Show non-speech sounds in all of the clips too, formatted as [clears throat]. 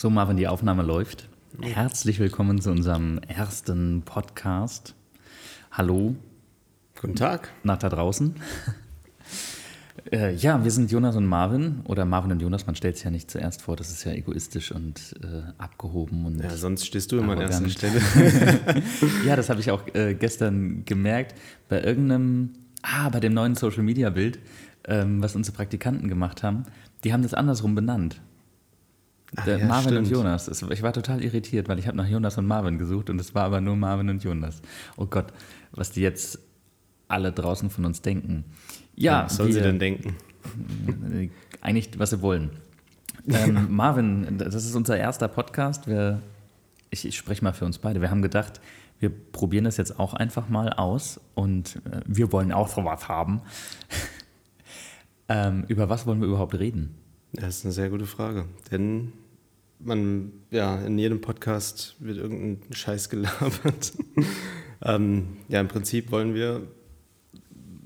So, Marvin, die Aufnahme läuft. Herzlich willkommen zu unserem ersten Podcast. Hallo Guten Tag. nach da draußen. [laughs] Äh, ja, wir sind Jonas und Marvin oder Marvin und Jonas. Man stellt es ja nicht zuerst vor, das ist ja egoistisch und äh, abgehoben. Und Ja, sonst stehst du immer an erster. Stelle. [laughs] ja, das habe ich auch äh, gestern gemerkt. Bei irgendeinem, ah, bei dem neuen Social Media Bild, ähm, was unsere Praktikanten gemacht haben, die haben das andersrum benannt. Ach ja, Marvin und stimmt. Jonas. Es- Ich war total irritiert, weil ich habe nach Jonas und Marvin gesucht und es war aber nur Marvin und Jonas. Oh Gott, was die jetzt alle draußen von uns denken. Ja, Was sollen sie denn denken? [laughs] eigentlich, was sie wollen. Ähm, Marvin, das ist unser erster Podcast. Wir, ich, ich spreche mal für uns beide. Wir haben gedacht, wir probieren das jetzt auch einfach mal aus und äh, wir wollen auch so was haben. [laughs] ähm, über was wollen wir überhaupt reden? Das ist eine sehr gute Frage. Denn man, ja, in jedem Podcast wird irgendein Scheiß gelabert. [laughs] ähm, ja, im Prinzip wollen wir,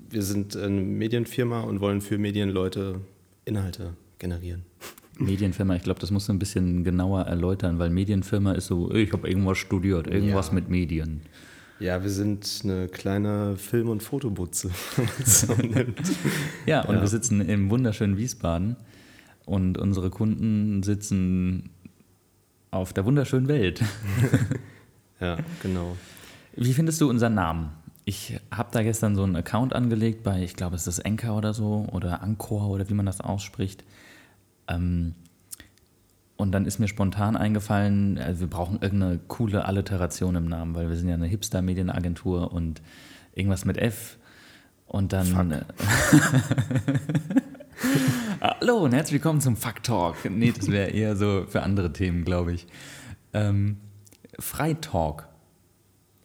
wir sind eine Medienfirma und wollen für Medienleute Inhalte generieren. [laughs] Medienfirma, ich glaube, das musst du ein bisschen genauer erläutern, weil Medienfirma ist so, ich habe irgendwas studiert, irgendwas Ja. mit Medien. Ja, wir sind eine kleine Film- und Fotobutze, wenn man es so nimmt. Ja, und Ja. wir sitzen im wunderschönen Wiesbaden und unsere Kunden sitzen auf der wunderschönen Welt. [laughs] Ja, genau. Wie findest du unseren Namen? Ich habe da gestern so einen Account angelegt bei, ich glaube, es ist Anchor oder so oder Anchor oder wie man das ausspricht. Ähm, und dann ist mir spontan eingefallen, äh, wir brauchen irgendeine coole Alliteration im Namen, weil wir sind ja eine Hipster-Medienagentur und irgendwas mit F. Und dann. Fuck. [laughs] Hallo und herzlich willkommen zum Fuck Talk. Nee, das wäre eher so für andere Themen, glaube ich. Ähm, Freitalk.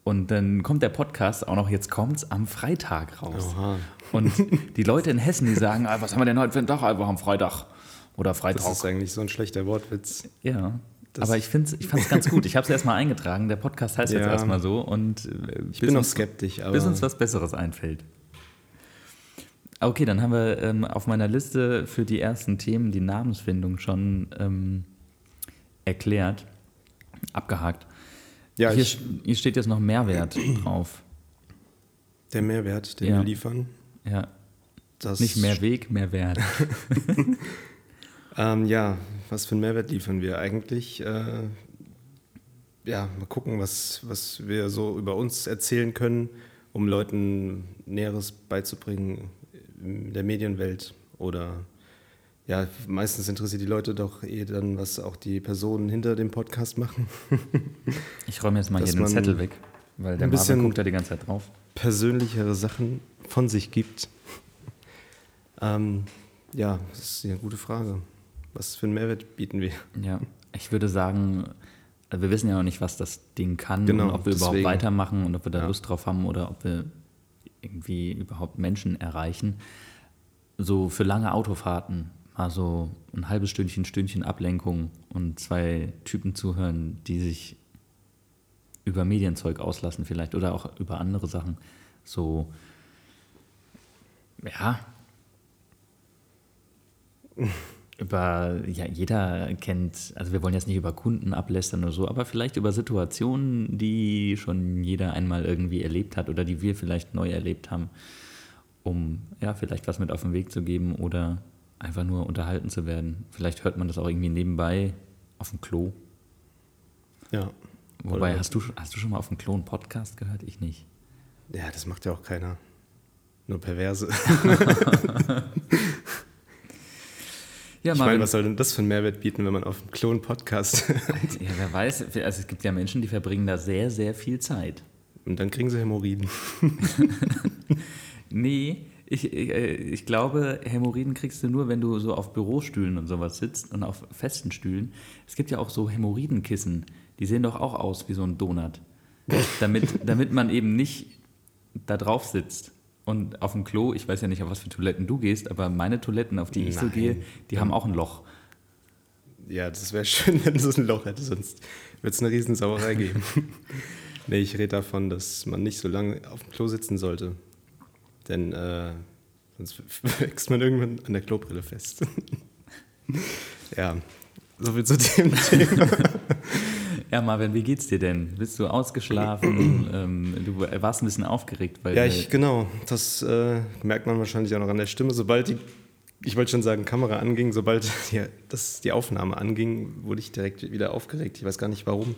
Und dann kommt der Podcast auch noch, jetzt kommt's am Freitag raus. Oha. Und die Leute in Hessen, die sagen, ah, was haben wir denn heute für einen Tag? Einfach am Freitag. Oder Das Freitag. ist eigentlich so ein schlechter Wortwitz. Ja. Das- Aber ich, find's, ich fand es ganz gut. Ich habe es erstmal eingetragen. Der Podcast heißt jetzt Ja. erstmal so. Und äh, Ich bin noch skeptisch, aber bis uns was Besseres einfällt. Okay, dann haben wir ähm, auf meiner Liste für die ersten Themen die Namensfindung schon ähm, erklärt, abgehakt. ja, hier, hier steht jetzt noch Mehrwert [clears throat] drauf. der Mehrwert, den Ja. wir liefern, Ja, das nicht mehr Weg, mehr Wert. [laughs] Ähm, ja, was für einen Mehrwert liefern wir eigentlich? Äh, ja, mal gucken, was, was wir so über uns erzählen können, um Leuten Näheres beizubringen in der Medienwelt. Oder ja, meistens interessiert die Leute doch eh dann, was auch die Personen hinter dem Podcast machen. [laughs] Ich räume jetzt mal Dass hier den Zettel weg, weil der ein Marvin bisschen- guckt da die ganze Zeit drauf. Persönlichere Sachen von sich gibt. [laughs] Ähm, ja, das ist eine gute Frage. Was für einen Mehrwert bieten wir? Ja, ich würde sagen, also wir wissen ja noch nicht, was das Ding kann Genau, und ob wir überhaupt deswegen. weitermachen und ob wir da Ja. Lust drauf haben oder ob wir irgendwie überhaupt Menschen erreichen. So für lange Autofahrten, mal so ein halbes Stündchen, Stündchen Ablenkung und zwei Typen zuhören, die sich über Medienzeug auslassen vielleicht oder auch über andere Sachen. So, ja, [laughs] über, ja, jeder kennt, also wir wollen jetzt nicht über Kunden ablästern oder so, aber vielleicht über Situationen, die schon jeder einmal irgendwie erlebt hat oder die wir vielleicht neu erlebt haben, um ja, vielleicht was mit auf den Weg zu geben oder einfach nur unterhalten zu werden. Vielleicht hört man das auch irgendwie nebenbei auf dem Klo. Ja. Wobei, hast du, hast du schon mal auf dem Klo einen Podcast gehört? Ich nicht. Ja, das macht ja auch keiner. Nur Perverse. [laughs] [laughs] Ja, ich Marvin, meine, was soll denn das für einen Mehrwert bieten, wenn man auf dem Klon Podcast [laughs] ja, wer weiß, also es gibt ja Menschen, die verbringen da sehr, sehr viel Zeit. und dann kriegen sie Hämorrhoiden. [laughs] Nee, ich, ich, äh, ich glaube, Hämorrhoiden kriegst du nur, wenn du so auf Bürostühlen und sowas sitzt und auf festen Stühlen. Es gibt ja auch so Hämorrhoidenkissen, die sehen doch auch aus wie so ein Donut. [laughs] damit, damit man eben nicht da drauf sitzt. Und auf dem Klo, ich weiß ja nicht, auf was für Toiletten du gehst, aber meine Toiletten, auf die ich so Nein. gehe, die haben auch ein Loch. Ja, das wäre [laughs] schön, wenn es ein Loch hätte, sonst wird es eine Riesensauerei geben. [laughs] nee, ich rede davon, dass man nicht so lange auf dem Klo sitzen sollte. Denn äh, sonst [laughs] wächst man irgendwann an der Klobrille fest. ja, So viel zu dem Thema. Ja, Marvin, wie geht's dir denn? Bist du ausgeschlafen? [clears throat] ähm, du warst ein bisschen aufgeregt, weil Ja, ich, genau. Das äh, merkt man wahrscheinlich auch noch an der Stimme. Sobald die, ich wollte schon sagen, Kamera anging, sobald [laughs] die, das, die Aufnahme anging, wurde ich direkt wieder aufgeregt. Ich weiß gar nicht warum.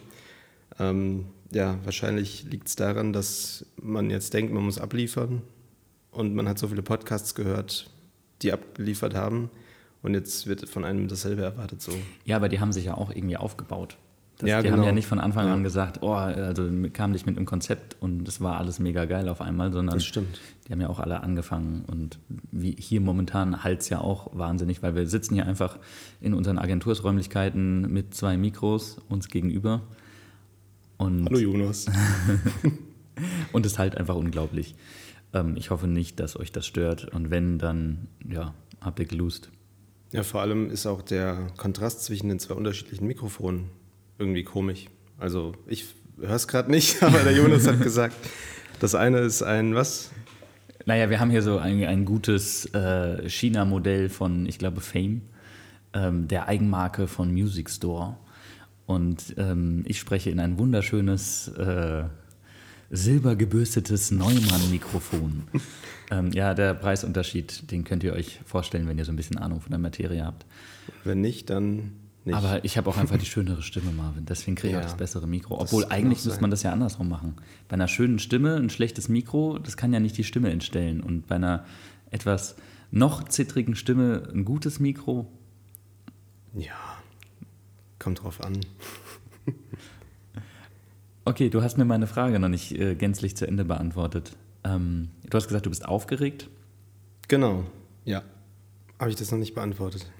Ähm, ja, wahrscheinlich liegt es daran, dass man jetzt denkt, man muss abliefern. Und man hat so viele Podcasts gehört, die abgeliefert haben. Und jetzt wird von einem dasselbe erwartet. So. ja, aber die haben sich ja auch irgendwie aufgebaut. Das, Ja, die haben genau. ja nicht von Anfang an gesagt, oh, also kam nicht mit einem Konzept und es war alles mega geil auf einmal, sondern die haben ja auch alle angefangen und wie hier momentan halt ja auch wahnsinnig, weil wir sitzen hier einfach in unseren Agentursräumlichkeiten mit zwei Mikros uns gegenüber und Hallo Jonas. [laughs] [laughs] Und es halt einfach unglaublich. Ähm, ich hoffe nicht, dass euch das stört. Und wenn, dann ja, habt ihr gelust. Ja, vor allem ist auch der Kontrast zwischen den zwei unterschiedlichen Mikrofonen irgendwie komisch. Also ich höre es gerade nicht, [laughs] aber der Jonas hat gesagt, das eine ist ein was? Naja, wir haben hier so ein, ein gutes äh, China-Modell von, ich glaube, Fame, ähm, der Eigenmarke von Music Store. Und ähm, ich spreche in ein wunderschönes, äh, silbergebürstetes Neumann-Mikrofon. [laughs] ähm, ja, der Preisunterschied, den könnt ihr euch vorstellen, wenn ihr so ein bisschen Ahnung von der Materie habt. Wenn nicht, dann nicht. Aber ich habe auch einfach die schönere Stimme, Marvin. Deswegen kriege ich Ja, auch das bessere Mikro. Obwohl eigentlich müsste man das ja andersrum machen. Bei einer schönen Stimme ein schlechtes Mikro, das kann ja nicht die Stimme entstellen. Und bei einer etwas noch zittrigen Stimme ein gutes Mikro. ja, kommt drauf an. [laughs] Okay, du hast mir meine Frage noch nicht äh, gänzlich zu Ende beantwortet. Ähm, du hast gesagt, du bist aufgeregt. Genau, ja. Habe ich das noch nicht beantwortet?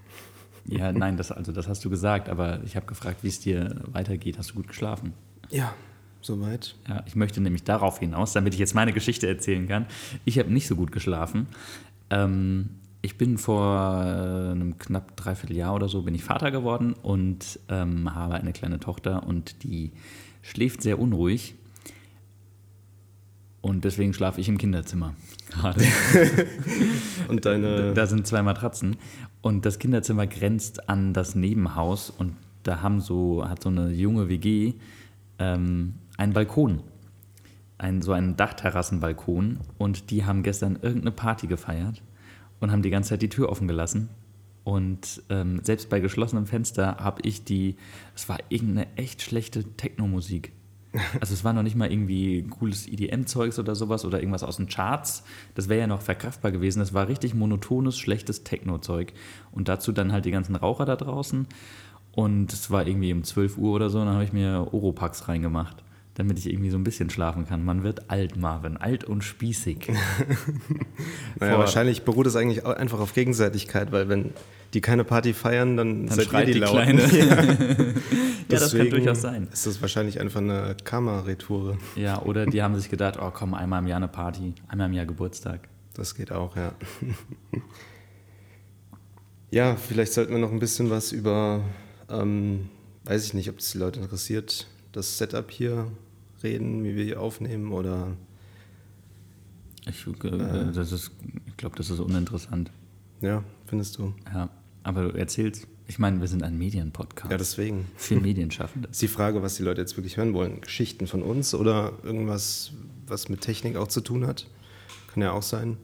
[laughs] Ja, nein, das, also das hast du gesagt, aber ich habe gefragt, wie es dir weitergeht. Hast du gut geschlafen? Ja, soweit. Ja, ich möchte nämlich darauf hinaus, damit ich jetzt meine Geschichte erzählen kann. Ich habe nicht so gut geschlafen. Ähm, ich bin vor äh, einem knapp dreiviertel Jahr oder so bin ich Vater geworden und ähm, habe eine kleine Tochter und die schläft sehr unruhig. Und deswegen schlafe ich im Kinderzimmer [laughs] gerade. [laughs] Und deine. Da sind zwei Matratzen und das Kinderzimmer grenzt an das Nebenhaus und da haben so, hat so eine junge WG ähm, einen Balkon. Ein, so einen Dachterrassenbalkon und die haben gestern irgendeine Party gefeiert und haben die ganze Zeit die Tür offen gelassen. Und ähm, selbst bei geschlossenem Fenster habe ich die, es war irgendeine echt schlechte Techno-Musik. Also es war noch nicht mal irgendwie cooles EDM-Zeugs oder sowas oder irgendwas aus den Charts. Das wäre ja noch verkraftbar gewesen. Es war richtig monotones, schlechtes Techno-Zeug. Und dazu dann halt die ganzen Raucher da draußen. Und es war irgendwie um 12 Uhr oder so, und dann habe ich mir Oropax reingemacht, damit ich irgendwie so ein bisschen schlafen kann. Man wird alt, Marvin, alt und spießig. [laughs] Naja, vor- wahrscheinlich beruht es eigentlich einfach auf Gegenseitigkeit, weil wenn die keine Party feiern, dann, Dann schreit die, die. Kleine. [laughs] Ja. [laughs] Ja, das kann durchaus sein. Ist das wahrscheinlich einfach eine Karma-Retoure. Ja, oder die haben sich gedacht, oh komm, einmal im Jahr eine Party, einmal im Jahr Geburtstag. Das geht auch, ja. ja, vielleicht sollten wir noch ein bisschen was über, ähm, weiß ich nicht, ob das die Leute interessiert, das Setup hier reden, wie wir hier aufnehmen oder. Ich, äh, das ist, ich glaube, das ist uninteressant. Ja, findest du? Ja, aber du erzählst, ich meine, wir sind ein Medienpodcast. Ja, deswegen. für Medienschaffende. [laughs] Ist die Frage, was die Leute jetzt wirklich hören wollen. Geschichten von uns oder irgendwas, was mit Technik auch zu tun hat. Kann ja auch sein.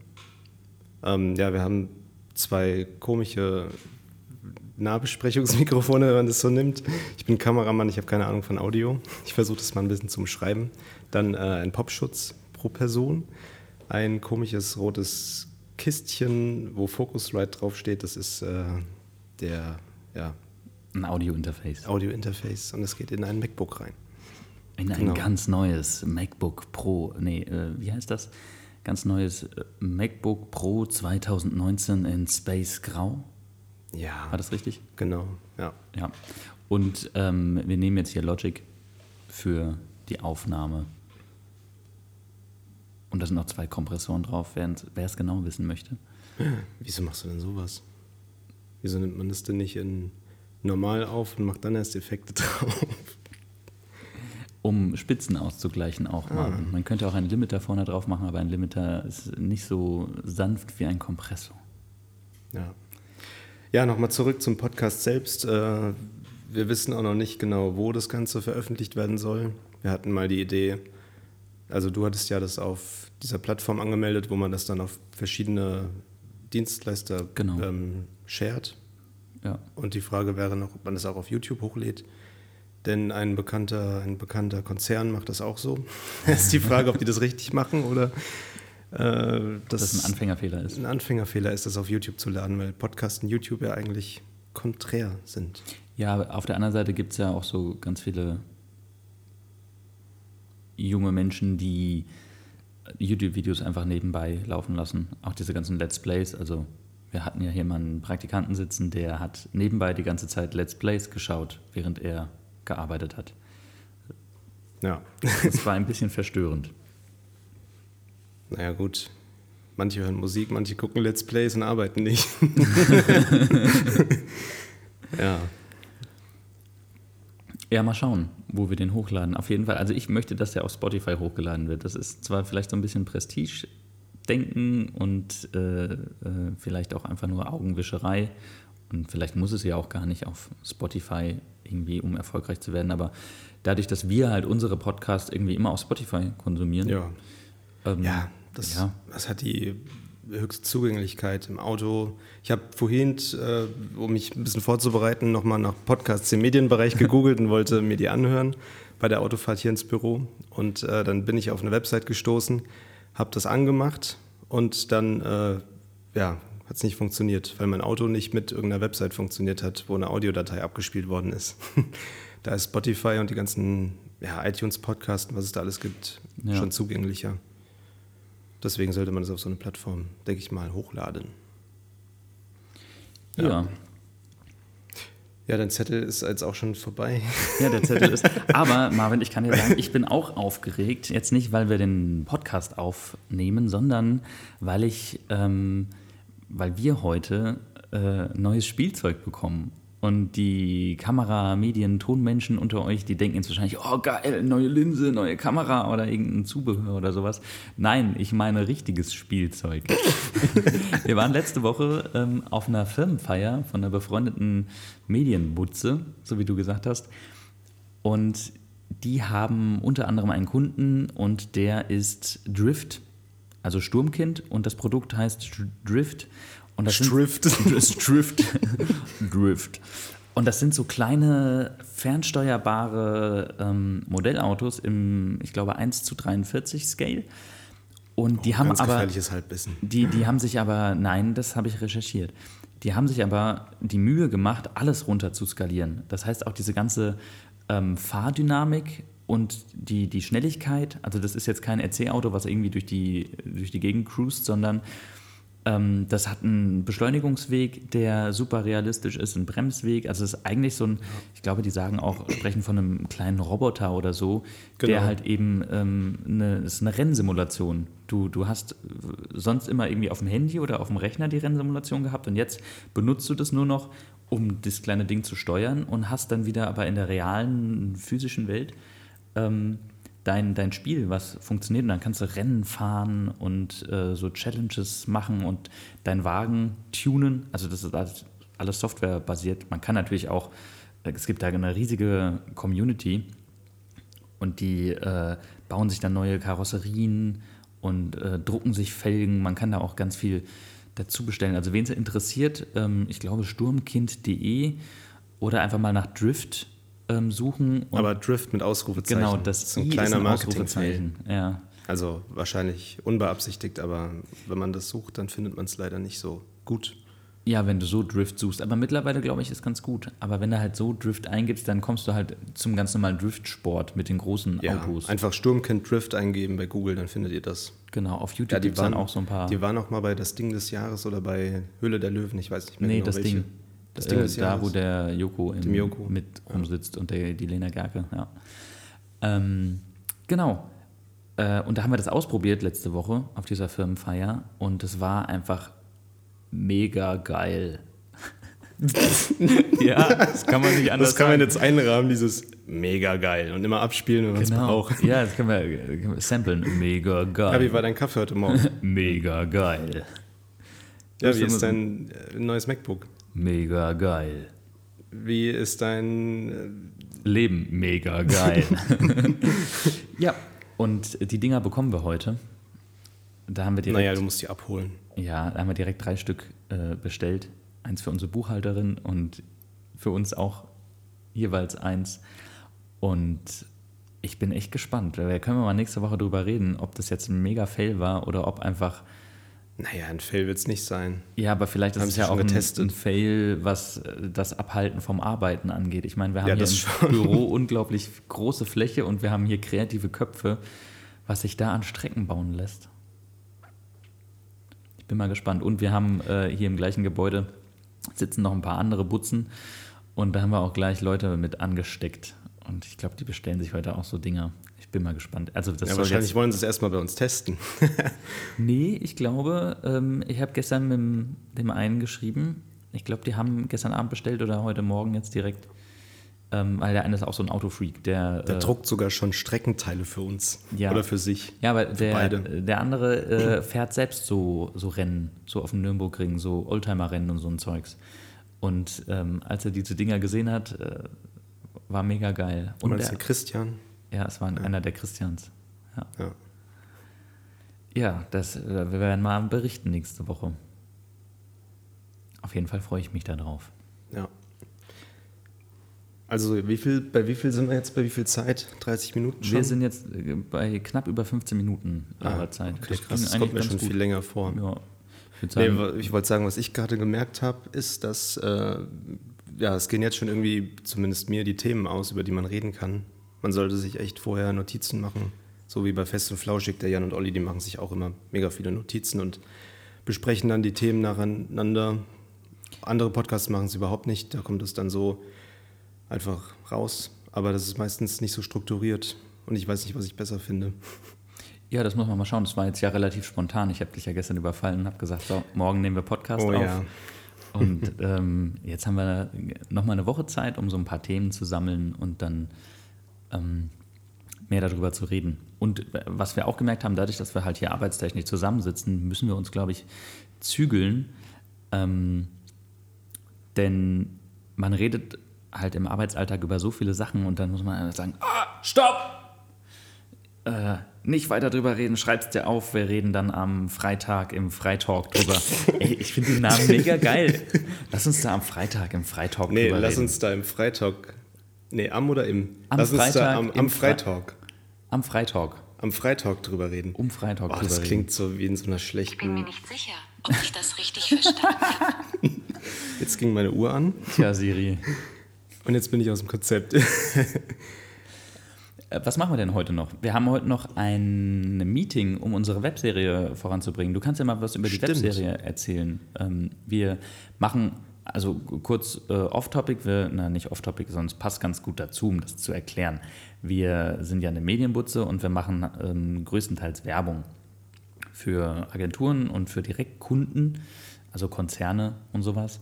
Ähm, ja, wir haben zwei komische Nahbesprechungsmikrofone, wenn man das so nimmt. Ich bin Kameramann, ich habe keine Ahnung von Audio. Ich versuche das mal ein bisschen zum Schreiben. Dann äh, ein Popschutz pro Person. Ein komisches rotes Kistchen, wo Focusrite draufsteht. Das ist äh, der ja, Ein Audio-Interface. Audio-Interface und es geht in ein MacBook rein. In ein Genau. ganz neues MacBook Pro, nee, äh, wie heißt das? Ganz neues äh, MacBook Pro 2019 in Space Grau. Ja, War das richtig? genau, ja. Ja. Und ähm, wir nehmen jetzt hier Logic für die Aufnahme. Und da sind noch zwei Kompressoren drauf, wer es genau wissen möchte. [laughs] Wieso machst du denn sowas? Wieso nimmt man das denn nicht in normal auf und macht dann erst Effekte [laughs] drauf? Um Spitzen auszugleichen auch mal. Und Man könnte auch einen Limiter vorne drauf machen, aber ein Limiter ist nicht so sanft wie ein Kompressor. Ja. Ja, nochmal zurück zum Podcast selbst. Äh, wir wissen auch noch nicht genau, wo das Ganze veröffentlicht werden soll. Wir hatten mal die Idee, also du hattest ja das auf dieser Plattform angemeldet, wo man das dann auf verschiedene Dienstleister Genau. ähm, shared. Ja. Und die Frage wäre noch, ob man das auch auf YouTube hochlädt. Denn ein bekannter, ein bekannter Konzern macht das auch so. [laughs] Ist die Frage, ob die das richtig machen oder Dass das ein Anfängerfehler ist. ein Anfängerfehler ist, das auf YouTube zu laden, weil Podcasts und YouTube ja eigentlich konträr sind. Ja, auf der anderen Seite gibt es ja auch so ganz viele junge Menschen, die YouTube-Videos einfach nebenbei laufen lassen. Auch diese ganzen Let's Plays. Also wir hatten ja hier mal einen Praktikanten sitzen, der hat nebenbei die ganze Zeit Let's Plays geschaut, während er gearbeitet hat. Ja, Das war ein bisschen verstörend. Naja gut. Manche hören Musik, manche gucken Let's Plays und arbeiten nicht. [laughs] ja, Ja, mal schauen, wo wir den hochladen. Auf jeden Fall. Also ich möchte, dass der auf Spotify hochgeladen wird. Das ist zwar vielleicht so ein bisschen Prestige-Denken und äh, äh, vielleicht auch einfach nur Augenwischerei. Und vielleicht muss es ja auch gar nicht auf Spotify irgendwie, um erfolgreich zu werden. Aber dadurch, dass wir halt unsere Podcasts irgendwie immer auf Spotify konsumieren, ja. ähm, Ja, das, Ja. das hat die höchste Zugänglichkeit im Auto. Ich habe vorhin, äh, um mich ein bisschen vorzubereiten, nochmal nach Podcasts im Medienbereich [laughs] gegoogelt und wollte mir die anhören bei der Autofahrt hier ins Büro. Und äh, dann bin ich auf eine Website gestoßen, habe das angemacht und dann äh, ja, hat es nicht funktioniert, weil mein Auto nicht mit irgendeiner Website funktioniert hat, wo eine Audiodatei abgespielt worden ist. [laughs] da ist Spotify und die ganzen ja, iTunes-Podcasts, was es da alles gibt, Ja. schon zugänglicher. Deswegen sollte man das auf so eine Plattform, denke ich mal, hochladen. ja. Ja. Ja, dein Zettel ist jetzt auch schon vorbei. Ja, der Zettel ist. [laughs] Aber Marvin, ich kann dir sagen, ich bin auch aufgeregt. Jetzt nicht, weil wir den Podcast aufnehmen, sondern weil ich, ähm, weil wir heute äh, neues Spielzeug bekommen. Und die Kamera-, Medien-, Tonmenschen unter euch, die denken jetzt wahrscheinlich, oh geil, neue Linse, neue Kamera oder irgendein Zubehör oder sowas. Nein, ich meine richtiges Spielzeug. [laughs] Wir waren letzte Woche ähm, auf einer Firmenfeier von einer befreundeten Medienbutze, so wie du gesagt hast. Und die haben unter anderem einen Kunden und der ist Drift, also Sturmkind. Und das Produkt heißt Drift. Und das sind- Drift. [laughs] Drift. Drift. Und das sind so kleine fernsteuerbare ähm, Modellautos im, ich glaube, 1 zu 43 Scale. Und die haben Oh, Ganz aber. Die, die haben sich aber, nein, das habe ich recherchiert. Die haben sich aber die Mühe gemacht, alles runter zu skalieren. Das heißt auch diese ganze ähm, Fahrdynamik und die, die Schnelligkeit. Also das ist jetzt kein RC-Auto, was irgendwie durch die, durch die Gegend cruist, sondern ähm, das hat einen Beschleunigungsweg, der super realistisch ist, einen Bremsweg. Also es ist eigentlich so ein, ich glaube, die sagen auch, sprechen von einem kleinen Roboter oder so, der Genau. halt eben ähm, eine, ist eine Rennsimulation. Du, du hast äh, sonst immer irgendwie auf dem Handy oder auf dem Rechner die Rennsimulation gehabt und jetzt benutzt du das nur noch, um das kleine Ding zu steuern und hast dann wieder aber in der realen physischen Welt ähm, dein, dein Spiel, was funktioniert. Und dann kannst du Rennen fahren und äh, so Challenges machen und deinen Wagen tunen. Also das ist alles, alles softwarebasiert. Man kann natürlich auch, äh, es gibt da eine riesige Community und die äh, bauen sich dann neue Karosserien und äh, drucken sich Felgen. Man kann da auch ganz viel dazu bestellen. Also wen es interessiert, ähm, ich glaube sturmkind.de oder einfach mal nach Drift ähm, suchen. Aber Drift mit Ausrufezeichen. genau, das, ist ein I kleiner ist ein Marketingfall. Ausrufezeichen. Ja. Also wahrscheinlich unbeabsichtigt, aber wenn man das sucht, dann findet man es leider nicht so gut. ja, wenn du so Drift suchst. Aber mittlerweile, glaube ich, ist ganz gut. Aber wenn du halt so Drift eingibst, dann kommst du halt zum ganz normalen Driftsport mit den großen Ja, Autos. einfach Sturmkind Drift eingeben bei Google, dann findet ihr das. Genau, auf YouTube Ja, gibt es dann waren auch so ein paar. Die waren auch mal bei das Ding des Jahres oder bei Höhle der Löwen, ich weiß nicht mehr Nee, genau das welche. Ding. Das äh, Ding des da, Jahres. wo der Joko, im, Dem Joko. mit rumsitzt und der, die Lena Gerke, ja. Ähm, genau. Äh, und da haben wir das ausprobiert letzte Woche auf dieser Firmenfeier und es war einfach mega geil. [laughs] ja, das kann man nicht anders Das kann man sagen. jetzt einrahmen, dieses mega geil und immer abspielen, wenn man es Genau. braucht. Ja, das können wir, können wir samplen. Mega geil. Ja, wie war dein Kaffee heute Morgen? [laughs] Mega geil. ja, Das wie ist ist dein äh, neues MacBook? Mega geil. Wie ist dein äh, Leben? Mega geil. [laughs] [laughs] ja, und die Dinger bekommen wir heute. Da haben wir direkt, Naja, du musst die abholen. ja, da haben wir direkt drei Stück äh, bestellt. Eins für unsere Buchhalterin und für uns auch jeweils eins. Und ich bin echt gespannt. Da können wir mal nächste Woche drüber reden, ob das jetzt ein mega Fail war oder ob einfach Naja, ein Fail wird es nicht sein. Ja, aber vielleicht ist Haben es ja auch ein, getestet? ein Fail, was äh, das Abhalten vom Arbeiten angeht. Ich meine, wir haben Ja, hier im schon. [laughs] Büro unglaublich große Fläche und wir haben hier kreative Köpfe, was sich da an Strecken bauen lässt. Ich bin mal gespannt. Und wir haben äh, hier im gleichen Gebäude sitzen noch ein paar andere Butzen und da haben wir auch gleich Leute mit angesteckt. Und ich glaube, die bestellen sich heute auch so Dinger. Ich bin mal gespannt. Also das Ja, wahrscheinlich wollen sie es erstmal bei uns testen. [laughs] Nee, ich glaube, ähm, ich habe gestern mit dem- dem einen geschrieben. Ich glaube, die haben gestern Abend bestellt oder heute Morgen jetzt direkt. Ähm, weil der eine ist auch so ein Autofreak, der. Der äh, druckt sogar schon Streckenteile für uns. Ja. Oder für sich. ja, aber der, beide. der andere äh, fährt selbst so, so Rennen, so auf dem Nürburgring, so Oldtimer-Rennen und so ein Zeugs. Und ähm, als er diese Dinger gesehen hat, äh, war mega geil. Und das der, der Christian. ja, es war einer der Christians. Ja, Ja. ja das, äh, wir werden mal berichten nächste Woche. Auf jeden Fall freue ich mich darauf. ja. Also wie viel, bei wie viel sind wir jetzt? Bei wie viel Zeit? 30 Minuten schon? Wir sind jetzt äh, bei knapp über 15 Minuten ah, Arbeitszeit. Okay, krass. ging Das eigentlich kommt mir schon gut. viel länger vor. Ja, ich Nee, ich wollte sagen, was ich gerade gemerkt habe, ist, dass äh, ja, es gehen jetzt schon irgendwie, zumindest mir, die Themen aus, über die man reden kann. Man sollte sich echt vorher Notizen machen. So wie bei Fest und Flauschig, der Jan und Olli, die machen sich auch immer mega viele Notizen und besprechen dann die Themen nacheinander. Andere Podcasts machen es überhaupt nicht, da kommt es dann so einfach raus. Aber das ist meistens nicht so strukturiert und ich weiß nicht, was ich besser finde. ja, das muss man mal schauen. Das war jetzt ja relativ spontan. Ich habe dich ja gestern überfallen und habe gesagt, so, morgen nehmen wir Podcast Oh auf. ja. Und [laughs] ähm, jetzt haben wir nochmal eine Woche Zeit, um so ein paar Themen zu sammeln und dann ähm, mehr darüber zu reden. Und äh, was wir auch gemerkt haben, dadurch, dass wir halt hier arbeitstechnisch zusammensitzen, müssen wir uns, glaube ich, zügeln. Ähm, denn man redet halt im Arbeitsalltag über so viele Sachen und dann muss man sagen, ah, stopp! Äh, nicht weiter drüber reden, schreib's dir auf, wir reden dann am Freitag im Freitalk drüber. [laughs] Ey, ich finde den Namen mega geil. Lass uns da am Freitag im Freitalk Nee, drüber lass reden. uns da im Freitag. Nee, am oder im? Am lass uns Freitag da am, im am Fre- Freitag. Am Freitalk. Am Freitag drüber reden. Um Freitag Boah, drüber das klingt so wie in so einer Ich bin mir schlechten. nicht sicher, ob ich das richtig verstanden habe. [laughs] Jetzt ging meine Uhr an Tja, Siri. und jetzt bin ich aus dem Konzept. [laughs] Äh, Was machen wir denn heute noch? Wir haben heute noch ein Meeting, um unsere Webserie voranzubringen. Du kannst ja mal was über die Stimmt. Webserie erzählen. Ähm, wir machen, also kurz äh, off-topic, wir, na nicht off-topic, sondern es passt ganz gut dazu, um das zu erklären. Wir sind ja eine Medienbutze und wir machen ähm, größtenteils Werbung für Agenturen und für Direktkunden, also Konzerne und sowas.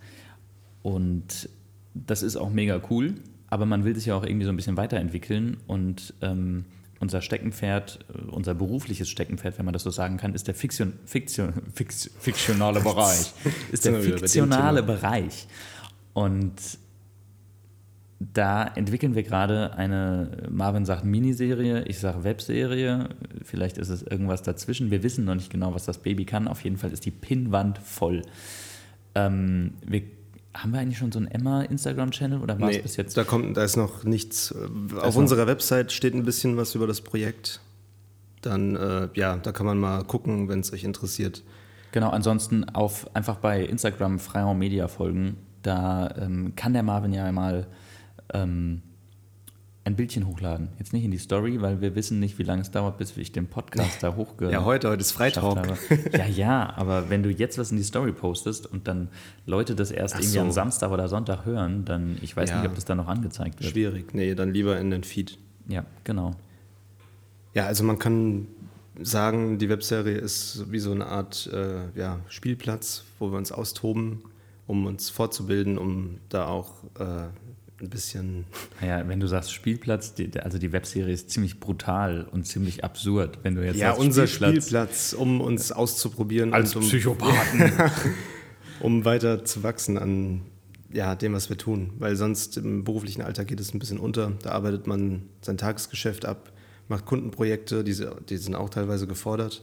Und das ist auch mega cool, aber man will sich ja auch irgendwie so ein bisschen weiterentwickeln und ähm, unser Steckenpferd, unser berufliches Steckenpferd, wenn man das so sagen kann, ist der Fiktion, Fiktion, Fiktion, fiktionale [laughs] Bereich. Ist der fiktionale. Bereich. Und da entwickeln wir gerade eine, Marvin sagt Miniserie, ich sage Webserie, vielleicht ist es irgendwas dazwischen. Wir wissen noch nicht genau, was das Baby kann. Auf jeden Fall ist die Pinnwand voll. Ähm, wir, haben wir eigentlich schon so einen Emma-Instagram-Channel oder war es nee, bis jetzt? da kommt, da ist noch nichts. Auf noch- unserer Website steht ein bisschen was über das Projekt. Dann, äh, ja, da kann man mal gucken, wenn es euch interessiert. Genau, ansonsten auf, einfach bei Instagram Freiraum Media folgen. Da ähm, kann der Marvin ja mal ähm, ein Bildchen hochladen. Jetzt nicht in die Story, weil wir wissen nicht, wie lange es dauert, bis ich den Podcast da hochge Ja, heute, heute ist Freitag. Ja, ja, aber wenn du jetzt was in die Story postest und dann Leute das erst Ach irgendwie so. am Samstag oder Sonntag hören, dann ich weiß Ja. nicht, ob das dann noch angezeigt wird. Schwierig. Nee, dann lieber in den Feed. Ja, genau. Ja, also man kann sagen, die Webserie ist wie so eine Art äh, ja, Spielplatz, wo wir uns austoben, um uns fortzubilden, um da auch äh, ein bisschen. Naja, wenn du sagst Spielplatz, die, also die Webserie ist ziemlich brutal und ziemlich absurd. Wenn du jetzt Ja, sagst unser Spielplatz, um uns auszuprobieren als um, Psychopathen. [laughs] um weiter zu wachsen an ja, dem, was wir tun. Weil sonst im beruflichen Alltag geht es ein bisschen unter. Da arbeitet man sein Tagesgeschäft ab, macht Kundenprojekte, die, die sind auch teilweise gefordert.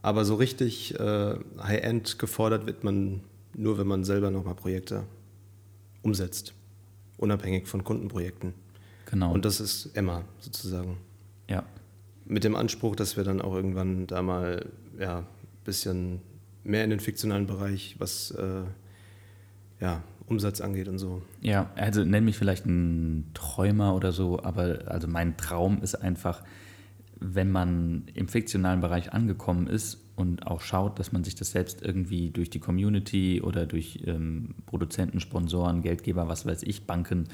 Aber so richtig äh, High-End gefordert wird man nur, wenn man selber nochmal Projekte umsetzt. Unabhängig von Kundenprojekten. Genau. Und das ist Emma sozusagen. ja. Mit dem Anspruch, dass wir dann auch irgendwann da mal ja, ein bisschen mehr in den fiktionalen Bereich, was äh, ja, Umsatz angeht und so. Ja, also nenn mich vielleicht ein Träumer oder so, aber also mein Traum ist einfach, wenn man im fiktionalen Bereich angekommen ist und auch schaut, dass man sich das selbst irgendwie durch die Community oder durch ähm, Produzenten, Sponsoren, Geldgeber, was weiß ich, Banken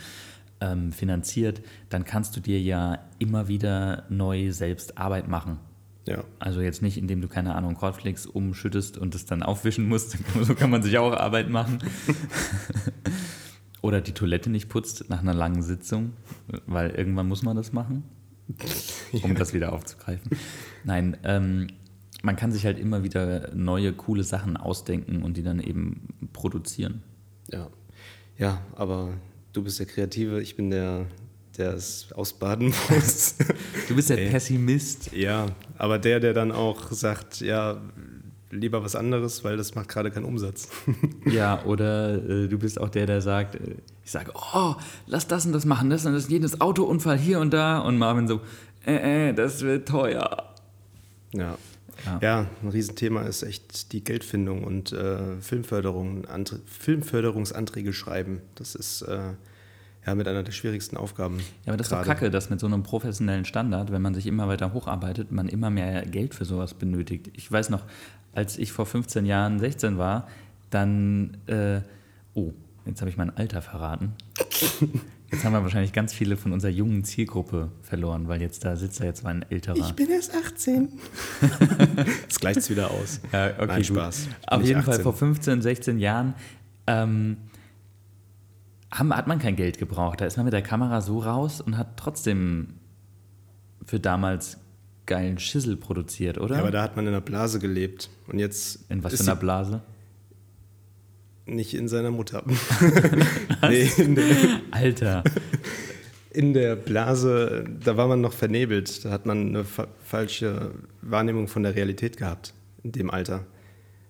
ähm, finanziert, dann kannst du dir ja immer wieder neu selbst Arbeit machen. Ja, Also jetzt nicht, indem du, keine Ahnung, Cornflakes umschüttest und es dann aufwischen musst. [laughs] So kann man sich auch Arbeit machen. [laughs] Oder die Toilette nicht putzt nach einer langen Sitzung, weil irgendwann muss man das machen, um [laughs] das wieder aufzugreifen. Nein, ähm, man kann sich halt immer wieder neue, coole Sachen ausdenken und die dann eben produzieren. ja. Ja, aber du bist der Kreative, ich bin der, der es ausbaden [laughs] muss. Du bist der Ey. Pessimist. ja, aber der, der dann auch sagt, ja, lieber was anderes, weil das macht gerade keinen Umsatz. [laughs] Ja, oder äh, du bist auch der, der sagt, äh, ich sage, oh, lass das und das machen, das und das, jedes Autounfall hier und da. Und Marvin so, äh, äh, das wird teuer. Ja. Ja. Ja. ein Riesenthema ist echt die Geldfindung und äh, Filmförderung, Antre Filmförderungsanträge schreiben. Das ist äh, ja mit einer der schwierigsten Aufgaben. Ja, aber das ist doch kacke, dass mit so einem professionellen Standard, wenn man sich immer weiter hocharbeitet, man immer mehr Geld für sowas benötigt. Ich weiß noch, als ich vor 15 Jahren 16 war, dann, äh, oh, jetzt habe ich mein Alter verraten. [laughs] Jetzt haben wir wahrscheinlich ganz viele von unserer jungen Zielgruppe verloren, weil jetzt da sitzt da jetzt mal ein älterer. bin erst 18. das [laughs] gleicht es wieder aus. Ja, okay, Nein. Spaß. Ich Auf jeden Fall 18. vor 15, 16 Jahren ähm, haben, hat man kein Geld gebraucht. Da ist man mit der Kamera so raus und hat trotzdem für damals geilen Schissel produziert, oder? Ja, aber da hat man in einer Blase gelebt. Und jetzt In was für einer Blase? Nicht in seiner Mutter. [laughs] nee, in der, Alter. in der Blase, da war man noch vernebelt. Da hat man eine fa falsche Wahrnehmung von der Realität gehabt in dem Alter.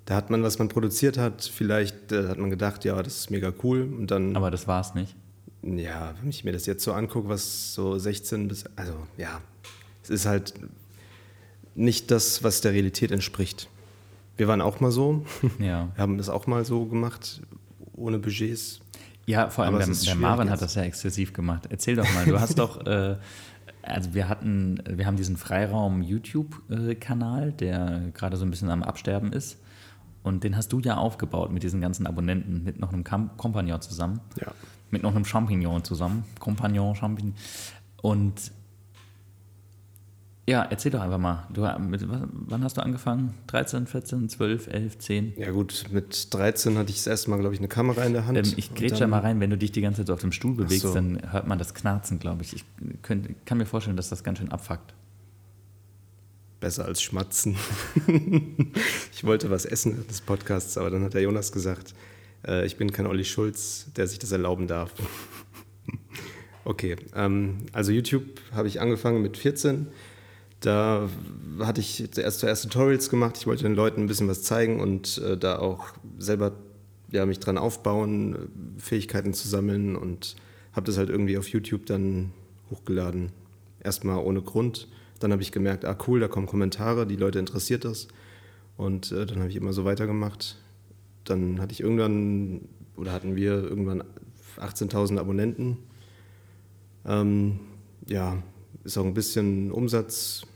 Da hat man, was man produziert hat, vielleicht äh, hat man gedacht, ja, das ist mega cool. Und dann, Aber das war's nicht. ja, wenn ich mir das jetzt so angucke, was so 16 bis, also ja, es ist halt nicht das, was der Realität entspricht. Wir waren auch mal so. Ja. Wir haben das auch mal so gemacht, ohne Budgets. Ja, vor allem Aber der, der Marvin jetzt. hat das ja exzessiv gemacht. Erzähl doch mal, du hast doch, [laughs] äh, also wir hatten, wir haben diesen Freiraum YouTube-Kanal, der gerade so ein bisschen am Absterben ist. Und den hast du ja aufgebaut mit diesen ganzen Abonnenten, mit noch einem Kam Kompagnon zusammen. Ja. Mit noch einem Champignon zusammen. Kompagnon, Champignon. Und ja, erzähl doch einfach mal. Du, mit, wann hast du angefangen? 13, 14, 12, 11, 10? Ja gut, mit 13 hatte ich das erste Mal, glaube ich, eine Kamera in der Hand. Ähm, ich grätsche da mal rein, wenn du dich die ganze Zeit so auf dem Stuhl bewegst, so. dann hört man das Knarzen, glaube ich. Ich könnt, kann mir vorstellen, dass das ganz schön abfuckt. Besser als schmatzen. [laughs] ich wollte was essen des Podcasts, aber dann hat der Jonas gesagt, äh, ich bin kein Olli Schulz, der sich das erlauben darf. [laughs] okay, ähm, also YouTube habe ich angefangen mit 14. Da hatte ich zuerst zuerst Tutorials gemacht. Ich wollte den Leuten ein bisschen was zeigen und äh, da auch selber ja, mich dran aufbauen, äh, Fähigkeiten zu sammeln und habe das halt irgendwie auf YouTube dann hochgeladen. Erstmal ohne Grund. Dann habe ich gemerkt, ah cool, da kommen Kommentare, die Leute interessiert das. Und äh, dann habe ich immer so weitergemacht. Dann hatte ich irgendwann, oder hatten wir irgendwann 18.000 Abonnenten. Ähm, ja, ist auch ein bisschen Umsatz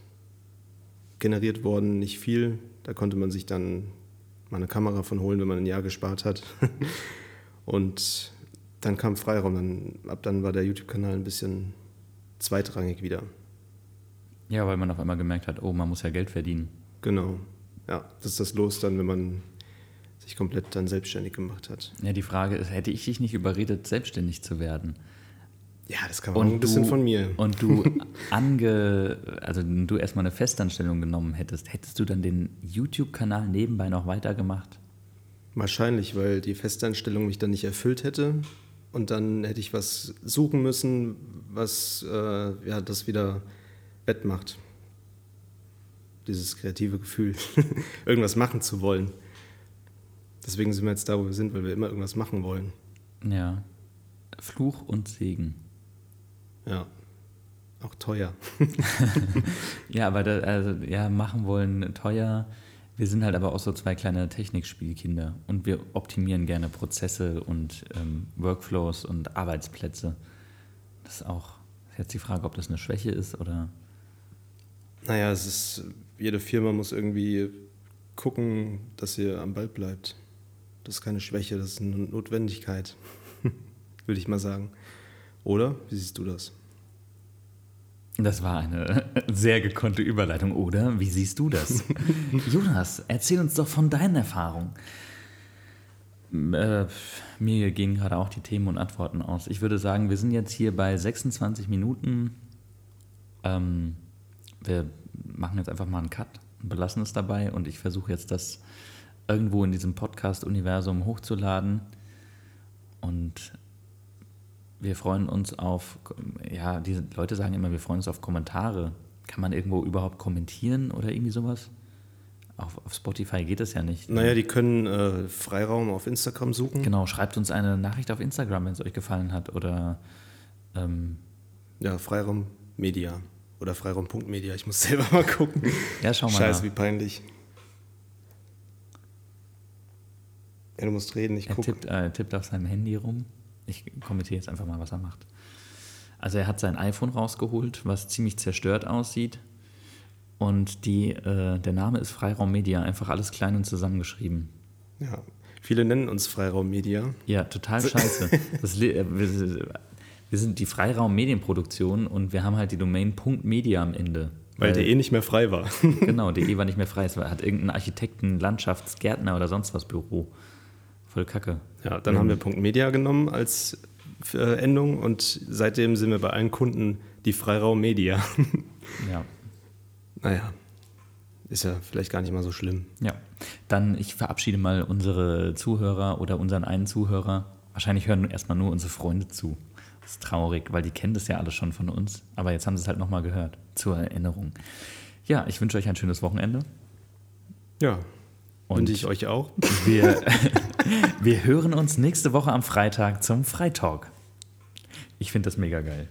generiert worden, nicht viel. Da konnte man sich dann mal eine Kamera von holen, wenn man ein Jahr gespart hat. [laughs] Und dann kam Freiraum. Dann, ab dann war der YouTube-Kanal ein bisschen zweitrangig wieder. Ja, weil man auf einmal gemerkt hat, oh, man muss ja Geld verdienen. Genau. Ja, das ist das Los dann, wenn man sich komplett dann selbstständig gemacht hat. Ja, die Frage ist, hätte ich dich nicht überredet, selbstständig zu werden? Ja, das kam auch ein bisschen von mir. Und du [laughs] ange, also du erstmal eine Festanstellung genommen hättest, hättest du dann den YouTube-Kanal nebenbei noch weitergemacht? Wahrscheinlich, weil die Festanstellung mich dann nicht erfüllt hätte. und dann hätte ich was suchen müssen, was äh, ja, das wieder wettmacht. Dieses kreative Gefühl, [laughs] irgendwas machen zu wollen. Deswegen sind wir jetzt da, wo wir sind, weil wir immer irgendwas machen wollen. Ja. Fluch und Segen. Ja. Auch teuer. [laughs] Ja, aber da, also, ja, machen wollen teuer. Wir sind halt aber auch so zwei kleine Technikspielkinder und wir optimieren gerne Prozesse und ähm, Workflows und Arbeitsplätze. Das ist auch ist jetzt die Frage, ob das eine Schwäche ist oder. Naja, es ist, jede Firma muss irgendwie gucken, dass sie am Ball bleibt. Das ist keine Schwäche, das ist eine Notwendigkeit, [laughs] würde ich mal sagen. Oder? Wie siehst du das? Das war eine [laughs] sehr gekonnte Überleitung, oder? Wie siehst du das? [laughs] Jonas, erzähl uns doch von deinen Erfahrungen. Äh, mir gehen gerade auch die Themen und Antworten aus. Ich würde sagen, wir sind jetzt hier bei 26 Minuten. Ähm, wir machen jetzt einfach mal einen Cut und belassen es dabei. Und ich versuche jetzt das irgendwo in diesem Podcast-Universum hochzuladen. Und wir freuen uns auf, ja, diese Leute sagen immer, wir freuen uns auf Kommentare. Kann man irgendwo überhaupt kommentieren oder irgendwie sowas? Auf, auf Spotify geht das ja nicht. Naja, die können äh, Freiraum auf Instagram suchen. Genau, schreibt uns eine Nachricht auf Instagram, wenn es euch gefallen hat. Oder ähm, Ja, Freiraum Media. Oder Freiraum.media. Ich muss [laughs] selber mal gucken. ja, schau mal. Scheiße, wie peinlich. Ja, du musst reden, ich Er gucke. tippt, äh, tippt auf seinem Handy rum. Ich kommentiere jetzt einfach mal, was er macht. Also er hat sein iPhone rausgeholt, was ziemlich zerstört aussieht. Und die, äh, der Name ist Freiraum Media, einfach alles klein und zusammengeschrieben. Ja. Viele nennen uns Freiraum Media. Ja, total [laughs] scheiße. Das, äh, wir, wir sind die Freiraum Medienproduktion und wir haben halt die Domain .media am Ende. Weil der eh nicht mehr frei war. [laughs] Genau, der eh war nicht mehr frei. Es war- hat irgendein Architekten, Landschaftsgärtner oder sonst was Büro. Voll kacke. Ja, dann haben wir Punkt Media genommen als äh, Endung und seitdem sind wir bei allen Kunden die Freiraum Media. Ja. [laughs] naja, ist ja vielleicht gar nicht mal so schlimm. Ja, dann ich verabschiede mal unsere Zuhörer oder unseren einen Zuhörer. Wahrscheinlich hören erstmal nur unsere Freunde zu. Das ist traurig, weil die kennen das ja alle schon von uns. Aber jetzt haben sie es halt nochmal gehört. Zur Erinnerung. Ja, ich wünsche euch ein schönes Wochenende. Ja, Und und ich euch auch. [laughs] wir, wir hören uns nächste Woche am Freitag zum Freitalk. Ich finde das mega geil.